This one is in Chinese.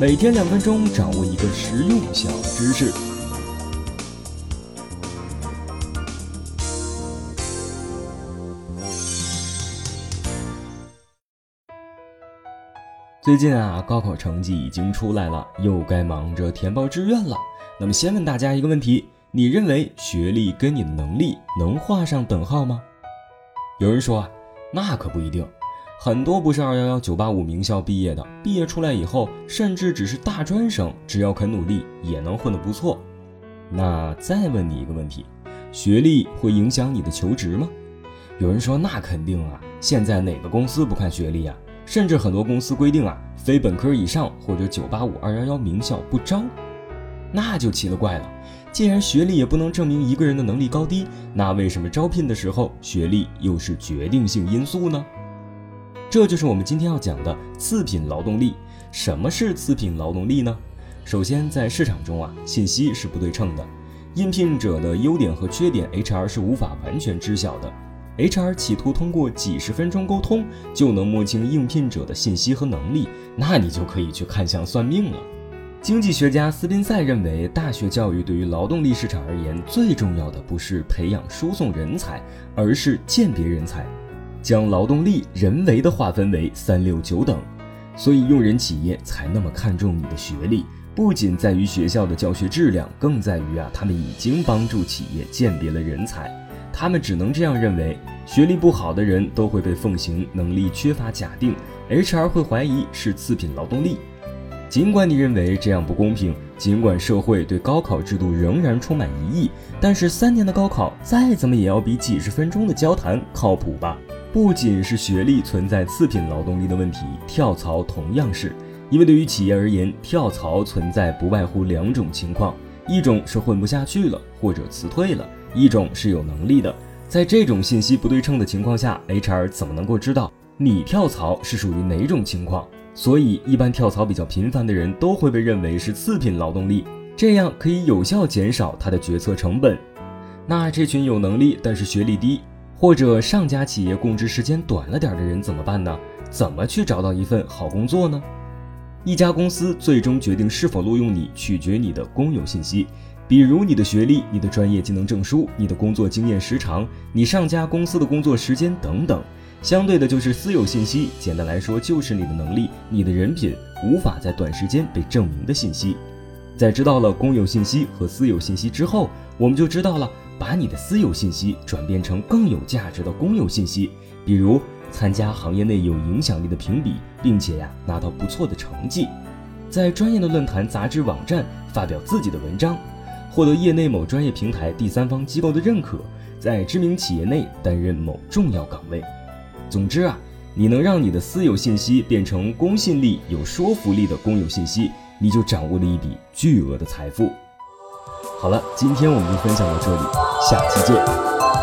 每天两分钟，掌握一个实用小知识。最近啊，高考成绩已经出来了，又该忙着填报志愿了。那么，先问大家一个问题：你认为学历跟你的能力能画上等号吗？有人说啊，那可不一定。很多不是二幺幺、九八五名校毕业的，毕业出来以后，甚至只是大专生，只要肯努力，也能混得不错。那再问你一个问题：学历会影响你的求职吗？有人说那肯定啊，现在哪个公司不看学历啊？甚至很多公司规定啊，非本科以上或者九八五、二幺幺名校不招。那就奇了怪了，既然学历也不能证明一个人的能力高低，那为什么招聘的时候学历又是决定性因素呢？这就是我们今天要讲的次品劳动力。什么是次品劳动力呢？首先，在市场中啊，信息是不对称的，应聘者的优点和缺点，HR 是无法完全知晓的。HR 企图通过几十分钟沟通就能摸清应聘者的信息和能力，那你就可以去看相算命了。经济学家斯宾塞认为，大学教育对于劳动力市场而言，最重要的不是培养输送人才，而是鉴别人才。将劳动力人为的划分为三六九等，所以用人企业才那么看重你的学历，不仅在于学校的教学质量，更在于啊，他们已经帮助企业鉴别了人才。他们只能这样认为，学历不好的人都会被奉行能力缺乏假定，HR 会怀疑是次品劳动力。尽管你认为这样不公平，尽管社会对高考制度仍然充满疑义，但是三年的高考再怎么也要比几十分钟的交谈靠谱吧？不仅是学历存在次品劳动力的问题，跳槽同样是。因为对于企业而言，跳槽存在不外乎两种情况：一种是混不下去了，或者辞退了；一种是有能力的。在这种信息不对称的情况下，HR 怎么能够知道你跳槽是属于哪种情况？所以，一般跳槽比较频繁的人都会被认为是次品劳动力，这样可以有效减少他的决策成本。那这群有能力但是学历低。或者上家企业供职时间短了点的人怎么办呢？怎么去找到一份好工作呢？一家公司最终决定是否录用你，取决你的公有信息，比如你的学历、你的专业技能证书、你的工作经验时长、你上家公司的工作时间等等。相对的就是私有信息，简单来说就是你的能力、你的人品无法在短时间被证明的信息。在知道了公有信息和私有信息之后，我们就知道了。把你的私有信息转变成更有价值的公有信息，比如参加行业内有影响力的评比，并且呀拿到不错的成绩，在专业的论坛、杂志、网站发表自己的文章，获得业内某专业平台、第三方机构的认可，在知名企业内担任某重要岗位。总之啊，你能让你的私有信息变成公信力、有说服力的公有信息，你就掌握了一笔巨额的财富。好了，今天我们就分享到这里，下期见。